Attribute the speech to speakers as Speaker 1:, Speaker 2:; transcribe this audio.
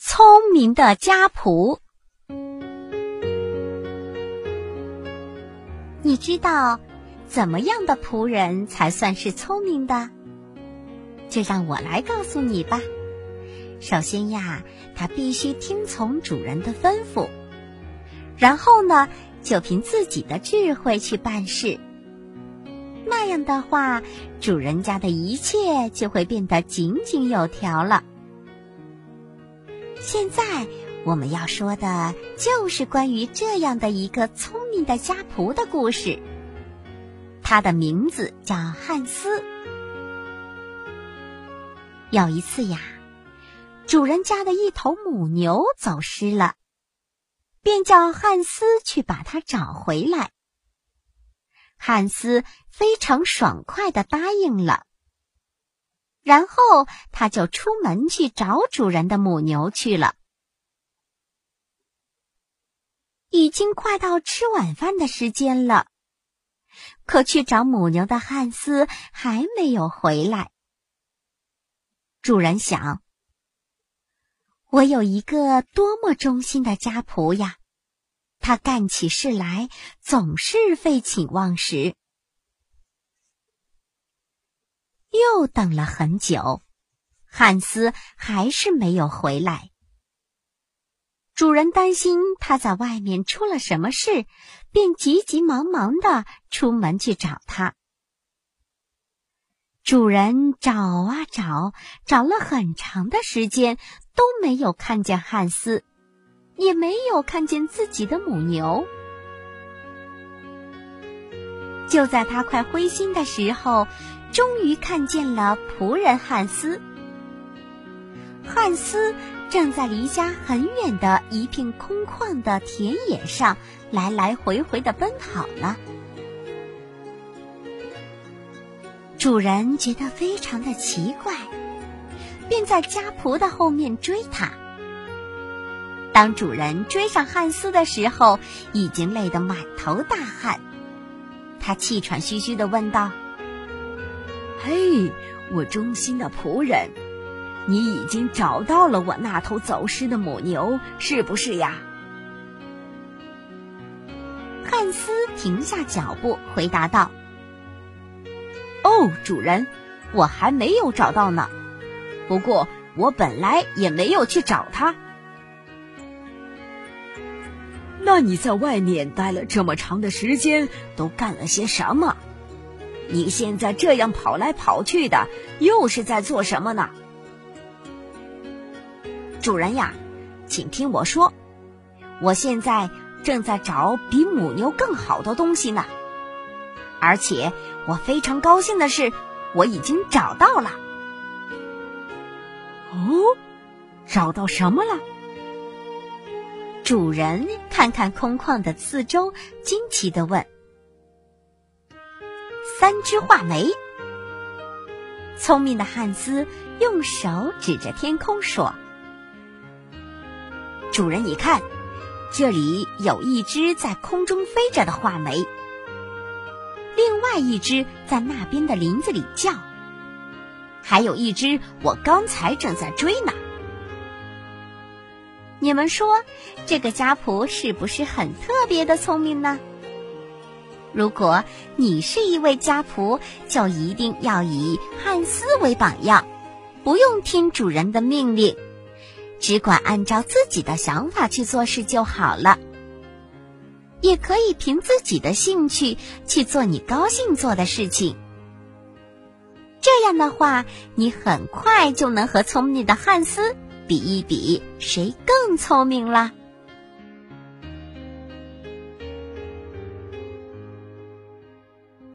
Speaker 1: 聪明的家仆，你知道怎么样的仆人才算是聪明的？就让我来告诉你吧。首先呀，他必须听从主人的吩咐，然后呢，就凭自己的智慧去办事。那样的话，主人家的一切就会变得井井有条了。现在我们要说的就是关于这样的一个聪明的家仆的故事。他的名字叫汉斯。有一次呀，主人家的一头母牛走失了，便叫汉斯去把它找回来。汉斯非常爽快的答应了。然后他就出门去找主人的母牛去了。已经快到吃晚饭的时间了，可去找母牛的汉斯还没有回来。主人想：我有一个多么忠心的家仆呀！他干起事来总是废寝忘食。又等了很久，汉斯还是没有回来。主人担心他在外面出了什么事，便急急忙忙的出门去找他。主人找啊找，找了很长的时间，都没有看见汉斯，也没有看见自己的母牛。就在他快灰心的时候。终于看见了仆人汉斯。汉斯正在离家很远的一片空旷的田野上来来回回的奔跑呢。主人觉得非常的奇怪，便在家仆的后面追他。当主人追上汉斯的时候，已经累得满头大汗。他气喘吁吁的问道。
Speaker 2: 嘿，我忠心的仆人，你已经找到了我那头走失的母牛，是不是呀？
Speaker 1: 汉斯停下脚步，回答道：“
Speaker 2: 哦，主人，我还没有找到呢。不过我本来也没有去找它。那你在外面待了这么长的时间，都干了些什么？”你现在这样跑来跑去的，又是在做什么呢？主人呀，请听我说，我现在正在找比母牛更好的东西呢。而且我非常高兴的是，我已经找到了。
Speaker 1: 哦，找到什么了？主人看看空旷的四周，惊奇的问。三只画眉。聪明的汉斯用手指着天空说：“
Speaker 2: 主人，你看，这里有一只在空中飞着的画眉，另外一只在那边的林子里叫，还有一只我刚才正在追呢。
Speaker 1: 你们说，这个家仆是不是很特别的聪明呢？”如果你是一位家仆，就一定要以汉斯为榜样，不用听主人的命令，只管按照自己的想法去做事就好了。也可以凭自己的兴趣去做你高兴做的事情。这样的话，你很快就能和聪明的汉斯比一比，谁更聪明啦。